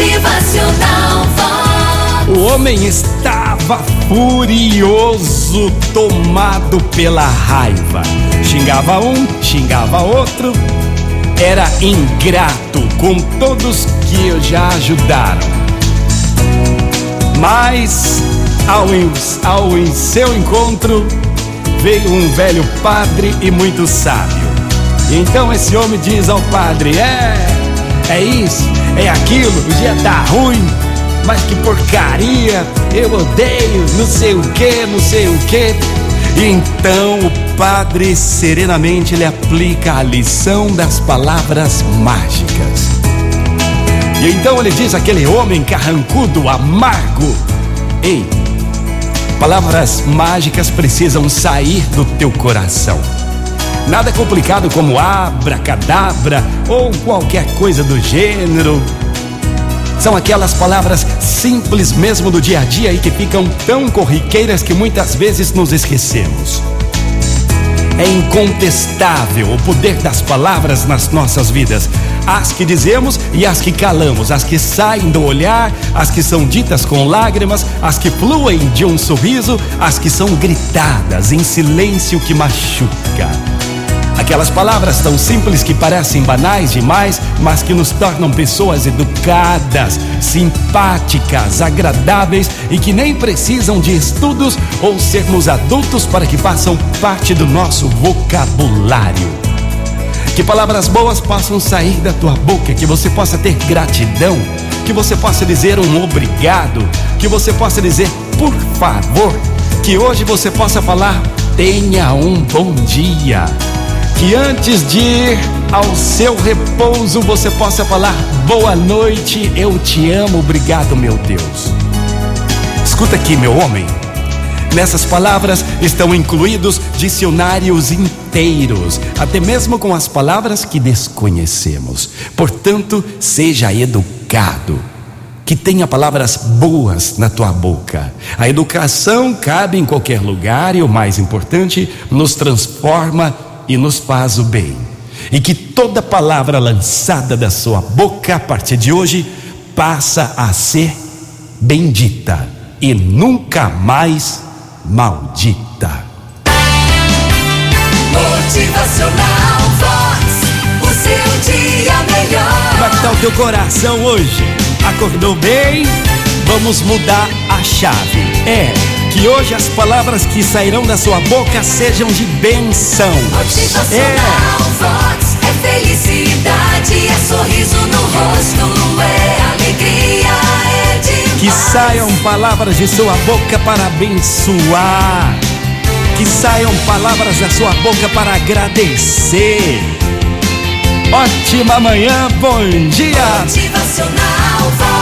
Motivacional Vox. O homem estava furioso, tomado pela raiva. Xingava um, xingava outro. Era ingrato com todos que já ajudaram. Mas ao, ao em seu encontro veio um velho padre e muito sábio. Então esse homem diz ao padre: É, é isso, é aquilo, o dia tá ruim, mas que porcaria, eu odeio, não sei o que, não sei o que. Então o padre serenamente lhe aplica a lição das palavras mágicas. E então ele diz àquele homem carrancudo, amargo: Ei, palavras mágicas precisam sair do teu coração. Nada complicado como abracadabra ou qualquer coisa do gênero. São aquelas palavras simples mesmo do dia a dia e que ficam tão corriqueiras que muitas vezes nos esquecemos. É incontestável o poder das palavras nas nossas vidas. As que dizemos e as que calamos, as que saem do olhar, as que são ditas com lágrimas, as que fluem de um sorriso, as que são gritadas em silêncio que machuca. Aquelas palavras tão simples que parecem banais demais, mas que nos tornam pessoas educadas, simpáticas, agradáveis e que nem precisam de estudos ou sermos adultos para que façam parte do nosso vocabulário. Que palavras boas possam sair da tua boca, que você possa ter gratidão, que você possa dizer um obrigado, que você possa dizer por favor, que hoje você possa falar tenha um bom dia que antes de ir ao seu repouso você possa falar boa noite, eu te amo, obrigado, meu Deus. Escuta aqui, meu homem. Nessas palavras estão incluídos dicionários inteiros, até mesmo com as palavras que desconhecemos. Portanto, seja educado. Que tenha palavras boas na tua boca. A educação cabe em qualquer lugar e o mais importante, nos transforma e nos faz o bem. E que toda palavra lançada da sua boca a partir de hoje passa a ser bendita e nunca mais maldita. Motivacional Vox. O seu dia melhor. Como é que tá o teu coração hoje? Acordou bem? Vamos mudar a chave. É que hoje as palavras que sairão da sua boca sejam de benção. Vox é felicidade, é sorriso no rosto, é alegria, é demais. Que saiam palavras de sua boca para abençoar. Que saiam palavras da sua boca para agradecer. Ótima manhã, bom dia. Motivacional Vox.